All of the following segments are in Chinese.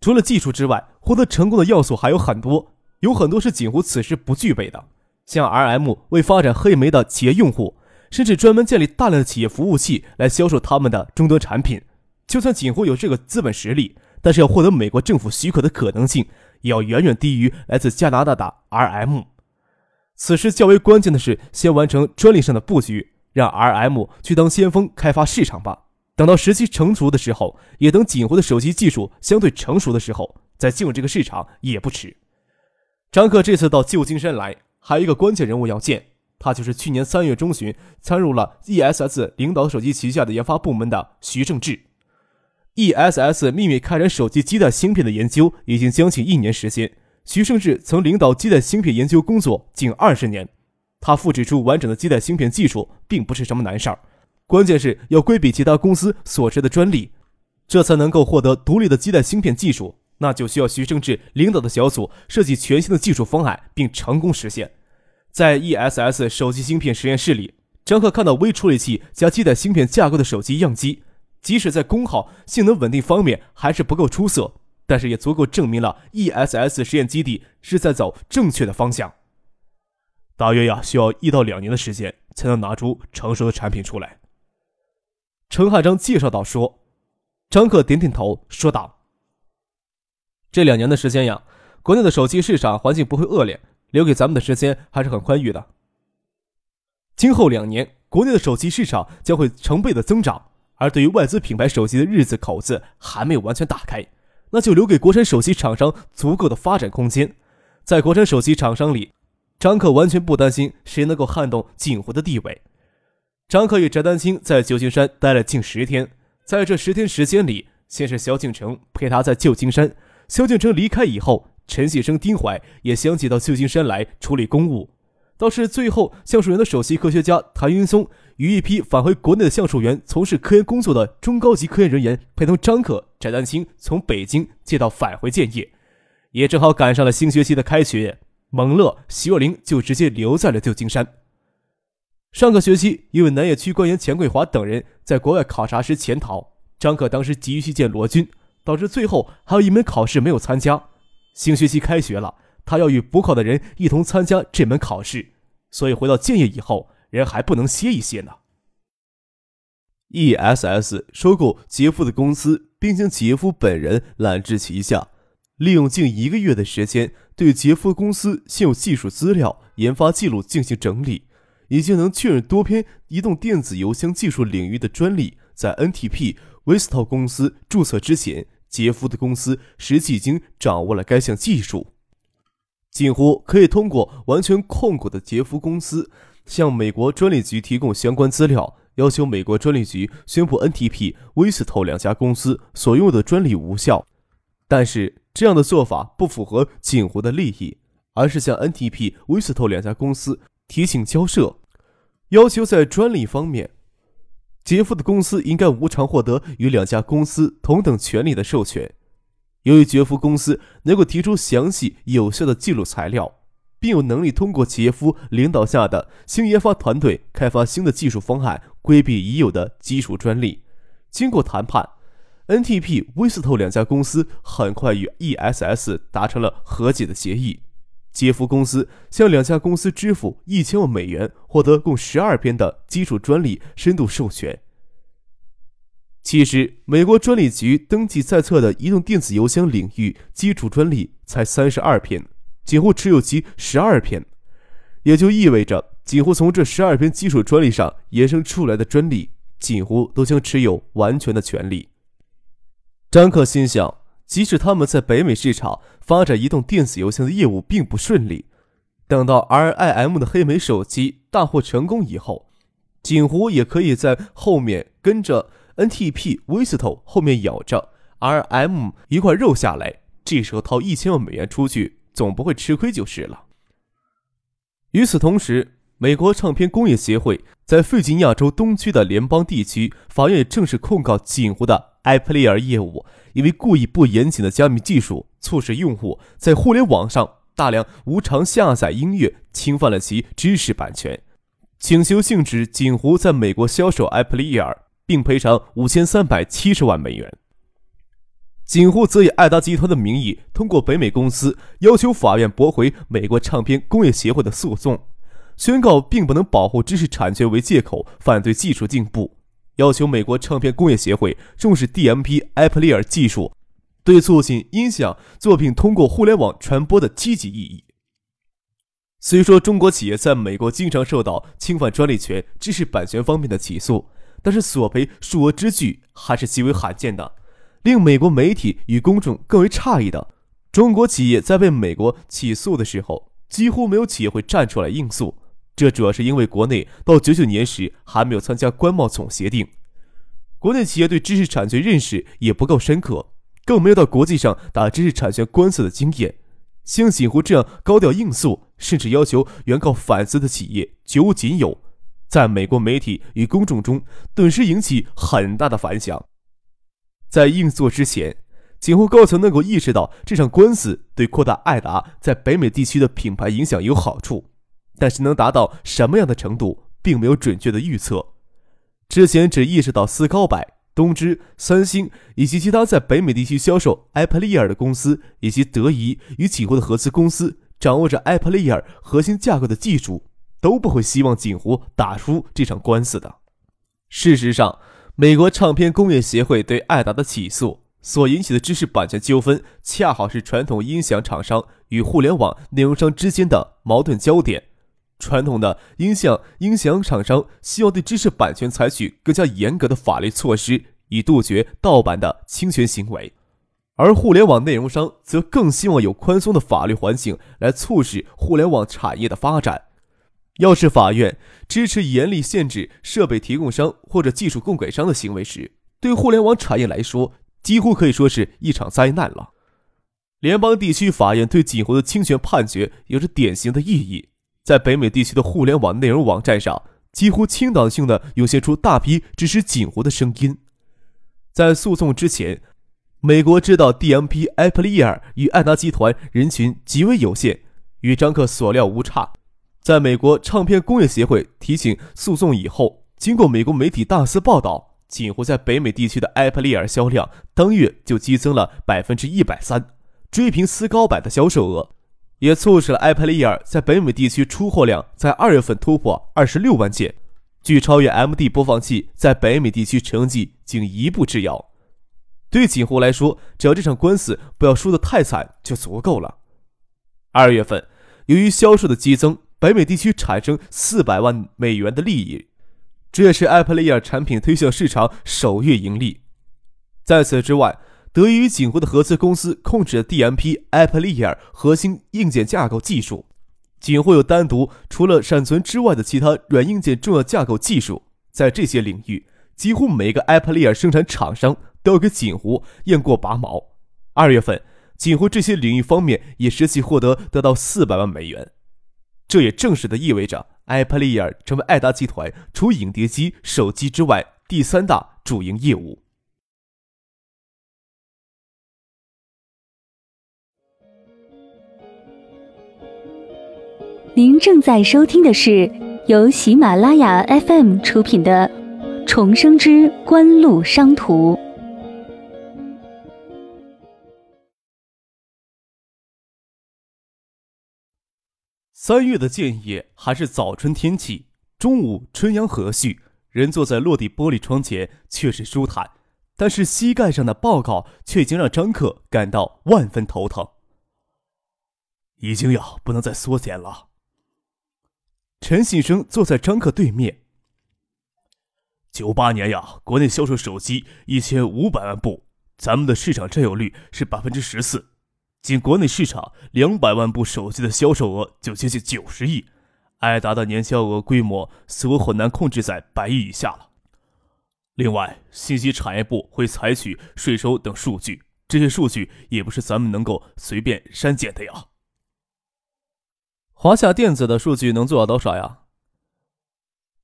除了技术之外，获得成功的要素还有很多，有很多是锦湖此时不具备的。像 RM 为发展黑莓的企业用户，甚至专门建立大量的企业服务器来销售他们的终端产品。就算锦湖有这个资本实力，但是要获得美国政府许可的可能性，也要远远低于来自加拿大的 RM。此时较为关键的是，先完成专利上的布局，让 RM 去当先锋开发市场吧。等到时机成熟的时候，也等锦湖的手机技术相对成熟的时候，再进入这个市场也不迟。张克这次到旧金山来，还有一个关键人物要见，他就是去年三月中旬参入了 ESS 领导手机旗下的研发部门的徐正志。ESS 秘密开展手机基带芯片的研究已经将近一年时间，徐正志曾领导基带芯片研究工作近二十年，他复制出完整的基带芯片技术并不是什么难事儿。关键是要规避其他公司所持的专利，这才能够获得独立的基带芯片技术。那就需要徐正志领导的小组设计全新的技术方案，并成功实现。在 ESS 手机芯片实验室里，张克看到微处理器加基带芯片架构的手机样机，即使在功耗、性能稳定方面还是不够出色，但是也足够证明了 ESS 实验基地是在走正确的方向。大约呀，需要一到两年的时间才能拿出成熟的产品出来。陈汉章介绍道：“说，张克点点头，说道：‘这两年的时间呀，国内的手机市场环境不会恶劣，留给咱们的时间还是很宽裕的。今后两年，国内的手机市场将会成倍的增长，而对于外资品牌手机的日子口子还没有完全打开，那就留给国产手机厂商足够的发展空间。在国产手机厂商里，张克完全不担心谁能够撼动锦湖的地位。’”张克与翟丹青在旧金山待了近十天，在这十天时间里，先是萧敬腾陪他在旧金山。萧敬腾离开以后，陈锡生、丁怀也相继到旧金山来处理公务。倒是最后，橡树园的首席科学家谭云松与一批返回国内的橡树园从事科研工作的中高级科研人员，陪同张克、翟丹青从北京借道返回建业，也正好赶上了新学期的开学。蒙乐、徐若琳就直接留在了旧金山。上个学期，因为南野区官员钱桂华等人在国外考察时潜逃，张可当时急于去见罗军，导致最后还有一门考试没有参加。新学期开学了，他要与补考的人一同参加这门考试，所以回到建业以后，人还不能歇一歇呢。E.S.S 收购杰夫的公司，并将杰夫本人揽至旗下，利用近一个月的时间，对杰夫公司现有技术资料、研发记录进行整理。已经能确认多篇移动电子邮箱技术领域的专利在 NTP w i s t o 公司注册之前，杰夫的公司实际已经掌握了该项技术。锦湖可以通过完全控股的杰夫公司，向美国专利局提供相关资料，要求美国专利局宣布 NTP w i s t o 两家公司所拥有的专利无效。但是这样的做法不符合锦湖的利益，而是向 NTP w i s t o 两家公司提请交涉。要求在专利方面，杰夫的公司应该无偿获得与两家公司同等权利的授权。由于杰夫公司能够提出详细有效的记录材料，并有能力通过杰夫领导下的新研发团队开发新的技术方案，规避已有的基础专利。经过谈判，NTP、威斯透两家公司很快与 ESS 达成了和解的协议。杰夫公司向两家公司支付一千万美元，获得共十二篇的基础专利深度授权。其实，美国专利局登记在册的移动电子邮箱领域基础专利才三十二篇，几乎持有其十二篇，也就意味着几乎从这十二篇基础专利上衍生出来的专利，几乎都将持有完全的权利。张克心想。即使他们在北美市场发展移动电子邮箱的业务并不顺利，等到 RIM 的黑莓手机大获成功以后，锦湖也可以在后面跟着 NTP、v i s t o 后面咬着 RM 一块肉下来，这时候掏一千万美元出去，总不会吃亏就是了。与此同时，美国唱片工业协会在费吉尼亚州东区的联邦地区法院正式控告锦湖的埃普利尔业务，因为故意不严谨的加密技术，促使用户在互联网上大量无偿下载音乐，侵犯了其知识版权。请求性质锦湖在美国销售埃普利尔，并赔偿五千三百七十万美元。锦湖则以爱达集团的名义，通过北美公司要求法院驳回美国唱片工业协会的诉讼。宣告并不能保护知识产权为借口反对技术进步，要求美国唱片工业协会重视 DMP 埃普利尔技术对促进音响作品通过互联网传播的积极意义。虽说中国企业在美国经常受到侵犯专利权、知识版权方面的起诉，但是索赔数额之巨还是极为罕见的。令美国媒体与公众更为诧异的，中国企业在被美国起诉的时候，几乎没有企业会站出来应诉。这主要是因为国内到九九年时还没有参加关贸总协定，国内企业对知识产权认识也不够深刻，更没有到国际上打知识产权官司的经验。像锦湖这样高调应诉，甚至要求原告反思的企业绝无仅有，在美国媒体与公众中顿时引起很大的反响。在应诉之前，锦湖高层能够意识到这场官司对扩大爱达在北美地区的品牌影响有好处。但是能达到什么样的程度，并没有准确的预测。之前只意识到斯高柏、东芝、三星以及其他在北美地区销售埃普利尔的公司，以及德仪与锦湖的合资公司掌握着埃普利尔核心架构的技术，都不会希望锦湖打输这场官司的。事实上，美国唱片工业协会对艾达的起诉所引起的知识版权纠纷，恰好是传统音响厂商与互联网内容商之间的矛盾焦点。传统的音像音响厂商希望对知识版权采取更加严格的法律措施，以杜绝盗版的侵权行为；而互联网内容商则更希望有宽松的法律环境来促使互联网产业的发展。要是法院支持严厉限制设备提供商或者技术供给商的行为时，对互联网产业来说几乎可以说是一场灾难了。联邦地区法院对锦湖的侵权判决有着典型的意义。在北美地区的互联网内容网站上，几乎倾倒性的涌现出大批支持锦湖的声音。在诉讼之前，美国知道 DMP 埃普利尔与艾达集团人群极为有限，与张克所料无差。在美国唱片工业协会提起诉讼以后，经过美国媒体大肆报道，锦湖在北美地区的埃普利尔销量当月就激增了百分之一百三，追平斯高版的销售额。也促使了埃普利尔在北美地区出货量在二月份突破二十六万件，距超越 MD 播放器在北美地区成绩仅一步之遥。对锦湖来说，只要这场官司不要输得太惨就足够了。二月份，由于销售的激增，北美地区产生四百万美元的利益，这也是埃普利尔产品推向市场首月盈利。在此之外，得益于锦湖的合资公司控制的 DMP 埃普利尔核心硬件架构技术，锦湖有单独除了闪存之外的其他软硬件重要架构技术。在这些领域，几乎每个埃普利尔生产厂商都要给锦湖验过拔毛。二月份，锦湖这些领域方面也实际获得得到四百万美元。这也正式的意味着埃普利尔成为爱达集团除影碟机、手机之外第三大主营业务。您正在收听的是由喜马拉雅 FM 出品的《重生之官路商途》。三月的建业还是早春天气，中午春阳和煦，人坐在落地玻璃窗前确实舒坦，但是膝盖上的报告却已经让张克感到万分头疼。已经要不能再缩减了。陈信生坐在张克对面。九八年呀，国内销售手机一千五百万部，咱们的市场占有率是百分之十四，仅国内市场两百万部手机的销售额就接近九十亿，爱达的年销额规模似乎很难控制在百亿以下了。另外，信息产业部会采取税收等数据，这些数据也不是咱们能够随便删减的呀。华夏电子的数据能做到多少呀？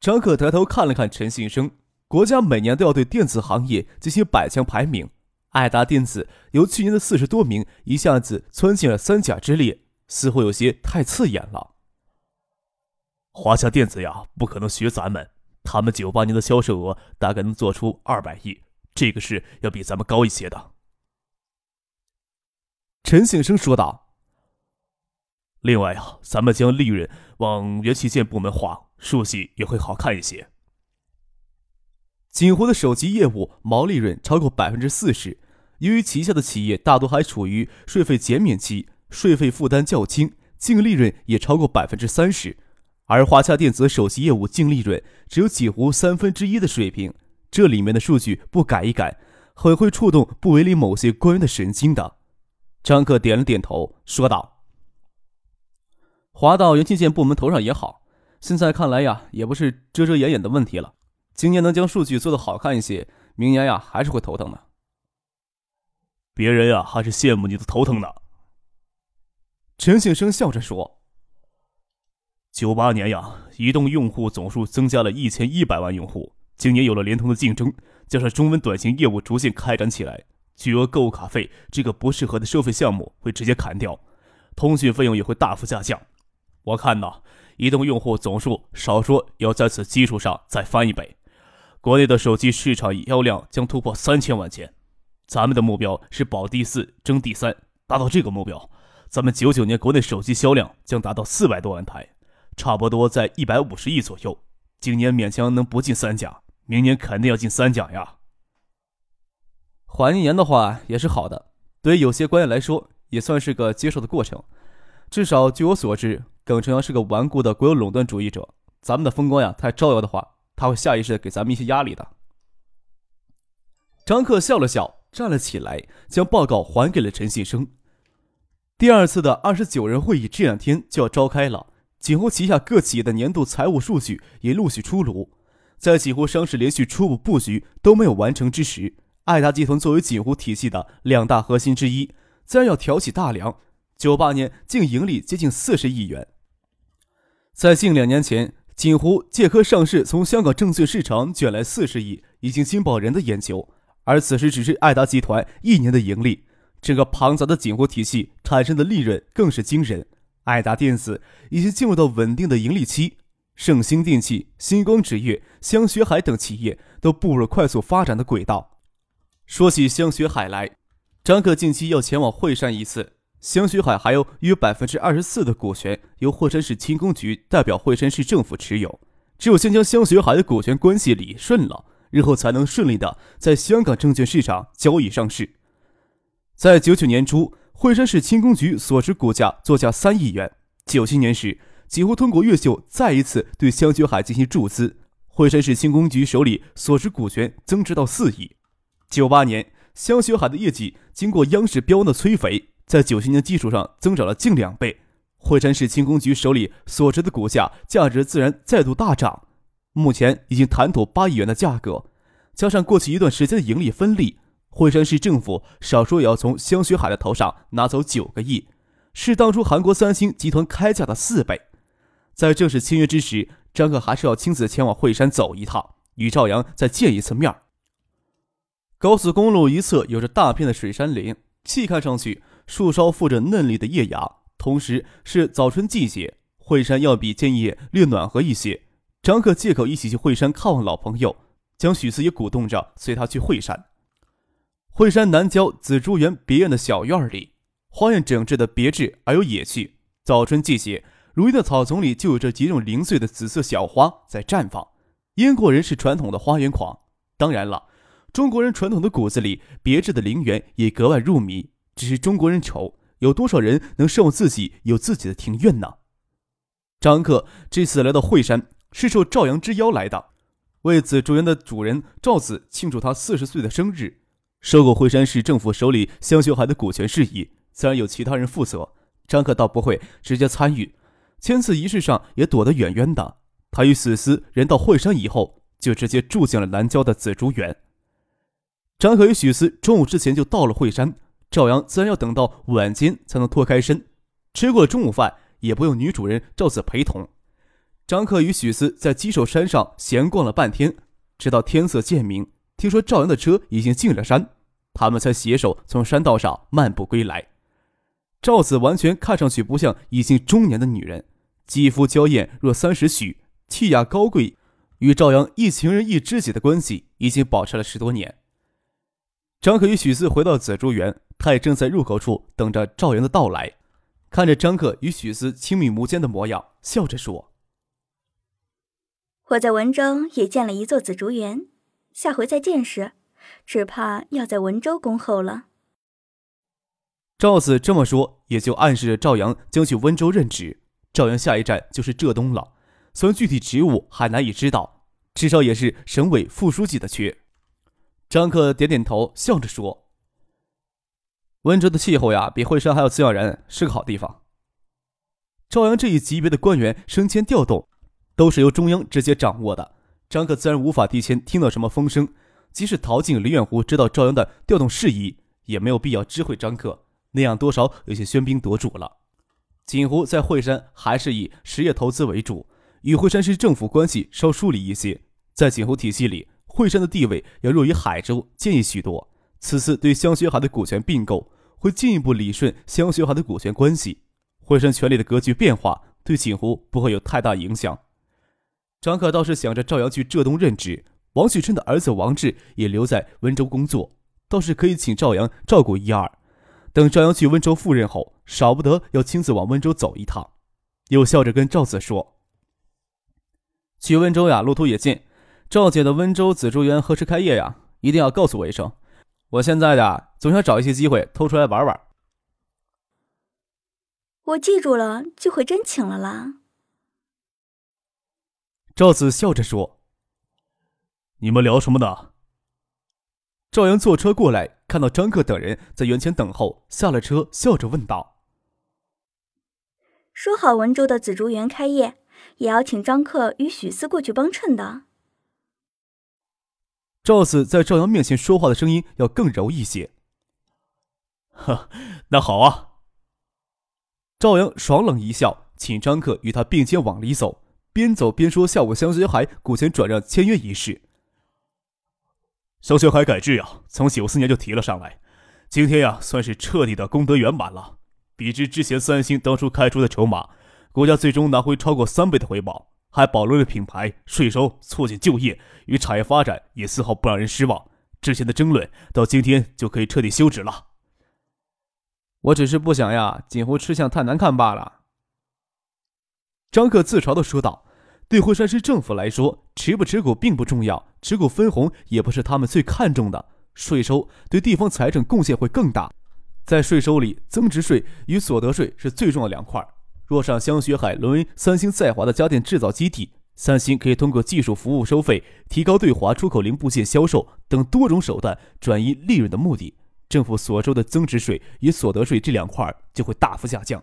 张可抬头看了看陈信生，国家每年都要对电子行业进行百强排名，爱达电子由去年的四十多名一下子窜进了三甲之列，似乎有些太刺眼了。华夏电子呀，不可能学咱们，他们九八年的销售额大概能做出二百亿，这个是要比咱们高一些的。陈信生说道。另外啊，咱们将利润往元器件部门划，数据也会好看一些。锦湖的手机业务毛利润超过百分之四十，由于旗下的企业大多还处于税费减免期，税费负担较轻，净利润也超过百分之三十。而华夏电子手机业务净利润只有锦湖三分之一的水平，这里面的数据不改一改，很会触动部委里某些官员的神经的。张克点了点头，说道：“划到元器件部门头上也好，现在看来呀，也不是遮遮掩掩的问题了。今年能将数据做得好看一些，明年呀还是会头疼的。别人呀还是羡慕你的头疼呢。”陈庆生笑着说。九八年呀，移动用户总数增加了一千一百万用户。今年有了联通的竞争，加上中文短信业务逐渐开展起来，巨额购物卡费这个不适合的收费项目会直接砍掉，通讯费用也会大幅下降。我看呐，移动用户总数少说要在此基础上再翻一倍，国内的手机市场销量将突破三千万件。咱们的目标是保第四，争第三。达到这个目标，咱们九九年国内手机销量将达到四百多万台。差不多在一百五十亿左右，今年勉强能不进三甲，明年肯定要进三甲呀。缓一年的话也是好的，对于有些官员来说也算是个接受的过程。至少据我所知，耿成阳是个顽固的国有垄断主义者，咱们的风光呀太招摇的话，他会下意识的给咱们一些压力的。张克笑了笑，站了起来，将报告还给了陈信生。第二次的二十九人会议这两天就要召开了。锦湖旗下各企业的年度财务数据也陆续出炉，在锦湖商事连续初步布局都没有完成之时，爱达集团作为锦湖体系的两大核心之一，自然要挑起大梁。九八年净盈利接近四十亿元，在近两年前，锦湖借壳上市，从香港证券市场卷来四十亿，已经惊爆人的眼球。而此时只是爱达集团一年的盈利，这个庞杂的锦湖体系产生的利润更是惊人。爱达电子已经进入到稳定的盈利期，盛兴电器、星光纸业、香雪海等企业都步入了快速发展的轨道。说起香雪海来，张克近期要前往惠山一次。香雪海还有约百分之二十四的股权由惠山市轻工局代表惠山市政府持有，只有先将香雪海的股权关系理顺了，日后才能顺利的在香港证券市场交易上市。在九九年初。惠山市轻工局所持股价作价三亿元。九七年时，几乎通过越秀再一次对香雪海进行注资，惠山市轻工局手里所持股权增值到四亿。九八年，香雪海的业绩经过央视标的催肥，在九七年基础上增长了近两倍，惠山市轻工局手里所持的股价价值自然再度大涨。目前已经谈妥八亿元的价格，加上过去一段时间的盈利分利。惠山市政府少说也要从香雪海的头上拿走九个亿，是当初韩国三星集团开价的四倍。在正式签约之时，张克还是要亲自前往惠山走一趟，与赵阳再见一次面。高速公路一侧有着大片的水杉林，细看上去树梢附着嫩绿的叶芽。同时是早春季节，惠山要比建业略暖和一些。张克借口一起去惠山看望老朋友，将许四也鼓动着随他去惠山。惠山南郊紫竹园别院的小院里，花园整治的别致而有野趣。早春季节，如意的草丛里就有着几种零碎的紫色小花在绽放。英国人是传统的花园狂，当然了，中国人传统的骨子里，别致的陵园也格外入迷。只是中国人丑，有多少人能受自己有自己的庭院呢？张克这次来到惠山，是受赵阳之邀来的，为紫竹园的主人赵子庆祝他四十岁的生日。收购惠山市政府手里香秀海的股权事宜，自然有其他人负责。张克倒不会直接参与，签字仪式上也躲得远远的。他与死司人到惠山以后，就直接住进了南郊的紫竹园。张克与许思中午之前就到了惠山，赵阳自然要等到晚间才能脱开身。吃过中午饭，也不用女主人赵子陪同。张克与许思在鸡首山上闲逛了半天，直到天色渐明。听说赵阳的车已经进了山，他们才携手从山道上漫步归来。赵子完全看上去不像已经中年的女人，肌肤娇艳若三十许，气雅高贵，与赵阳一情人一知己的关系已经保持了十多年。张可与许思回到紫竹园，他也正在入口处等着赵阳的到来。看着张克与许思亲密无间的模样，笑着说：“我在文州也建了一座紫竹园，下回再见时，只怕要在文州恭候了。”赵子这么说，也就暗示着赵阳将去温州任职。赵阳下一站就是浙东了，虽然具体职务还难以知道，至少也是省委副书记的缺。张克点点头，笑着说。温州的气候呀，比惠山还要滋养人，是个好地方。赵阳这一级别的官员升迁调动，都是由中央直接掌握的。张克自然无法提前听到什么风声，即使陶静、林远湖知道赵阳的调动事宜，也没有必要知会张克，那样多少有些喧宾夺主了。锦湖在惠山还是以实业投资为主，与惠山市政府关系稍疏离一些。在锦湖体系里，惠山的地位要弱于海州，坚毅许多。此次对香雪海的股权并购，会进一步理顺香雪海的股权关系。惠山权力的格局变化，对锦湖不会有太大影响。张可倒是想着赵阳去浙东任职，王旭春的儿子王志也留在温州工作，倒是可以请赵阳照顾一二。等赵阳去温州赴任后，少不得要亲自往温州走一趟。又笑着跟赵子说：“去温州呀，路途也近。赵姐的温州紫竹园何时开业呀？一定要告诉我一声。”我现在的总想找一些机会偷出来玩玩。我记住了，聚会真请了啦。赵子笑着说：“你们聊什么呢？”赵阳坐车过来，看到张克等人在园前等候，下了车，笑着问道：“说好文州的紫竹园开业，也要请张克与许思过去帮衬的。”赵四在赵阳面前说话的声音要更柔一些。呵，那好啊。赵阳爽朗一笑，请张克与他并肩往里走，边走边说：“下午香雪海股权转让签约仪式。香学海改制呀，从九四年就提了上来，今天呀，算是彻底的功德圆满了。比之之前三星当初开出的筹码，国家最终拿回超过三倍的回报。”还保留了品牌、税收，促进就业与产业发展，也丝毫不让人失望。之前的争论到今天就可以彻底休止了。我只是不想呀，锦湖吃相太难看罢了。张克自嘲的说道：“对惠山市政府来说，持不持股并不重要，持股分红也不是他们最看重的。税收对地方财政贡献会更大，在税收里，增值税与所得税是最重要的两块。”若让香雪海沦为三星在华的家电制造基地，三星可以通过技术服务收费、提高对华出口零部件销售等多种手段转移利润的目的，政府所收的增值税与所得税这两块就会大幅下降。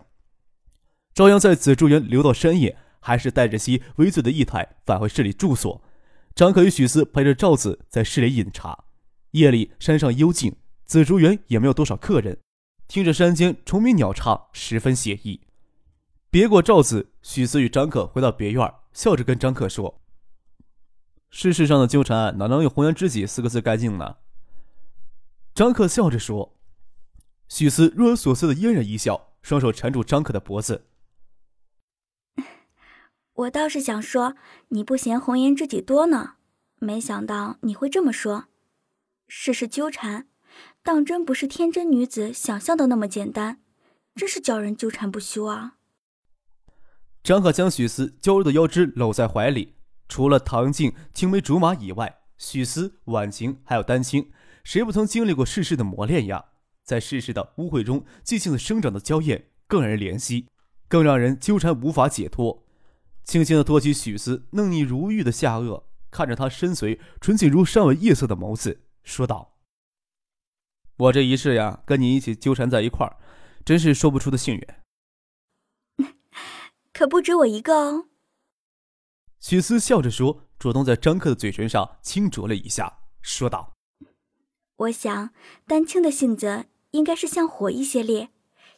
朝阳在紫竹园留到深夜，还是带着些微醉的意态返回市里住所。张可与许思陪着赵子在市里饮茶。夜里山上幽静，紫竹园也没有多少客人，听着山间虫鸣鸟唱，十分写意。别过赵子，许思与张可回到别院，笑着跟张可说：“世事上的纠缠，哪能用‘红颜知己’四个字概尽呢？”张克笑着说。许思若有所思的嫣然一笑，双手缠住张克的脖子：“我倒是想说，你不嫌红颜知己多呢，没想到你会这么说。世事纠缠，当真不是天真女子想象的那么简单，真是叫人纠缠不休啊！”张赫将许思娇弱的腰肢搂在怀里，除了唐静青梅竹马以外，许思、婉晴还有丹青，谁不曾经历过世事的磨练呀？在世事的污秽中，寂静的生长的娇艳更让人怜惜，更让人纠缠无法解脱。轻轻的托起许思嫩腻如玉的下颚，看着他深邃纯净如山尾夜色的眸子，说道：“我这一世呀，跟你一起纠缠在一块儿，真是说不出的幸运。”可不止我一个哦。许思笑着说，主动在张克的嘴唇上轻啄了一下，说道：“我想丹青的性子应该是像火一些烈，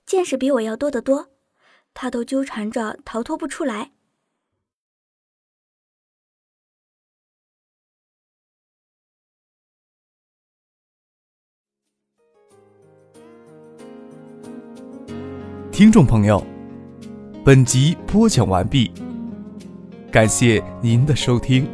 见识比我要多得多，他都纠缠着逃脱不出来。听众朋友，本集播讲完毕，感谢您的收听。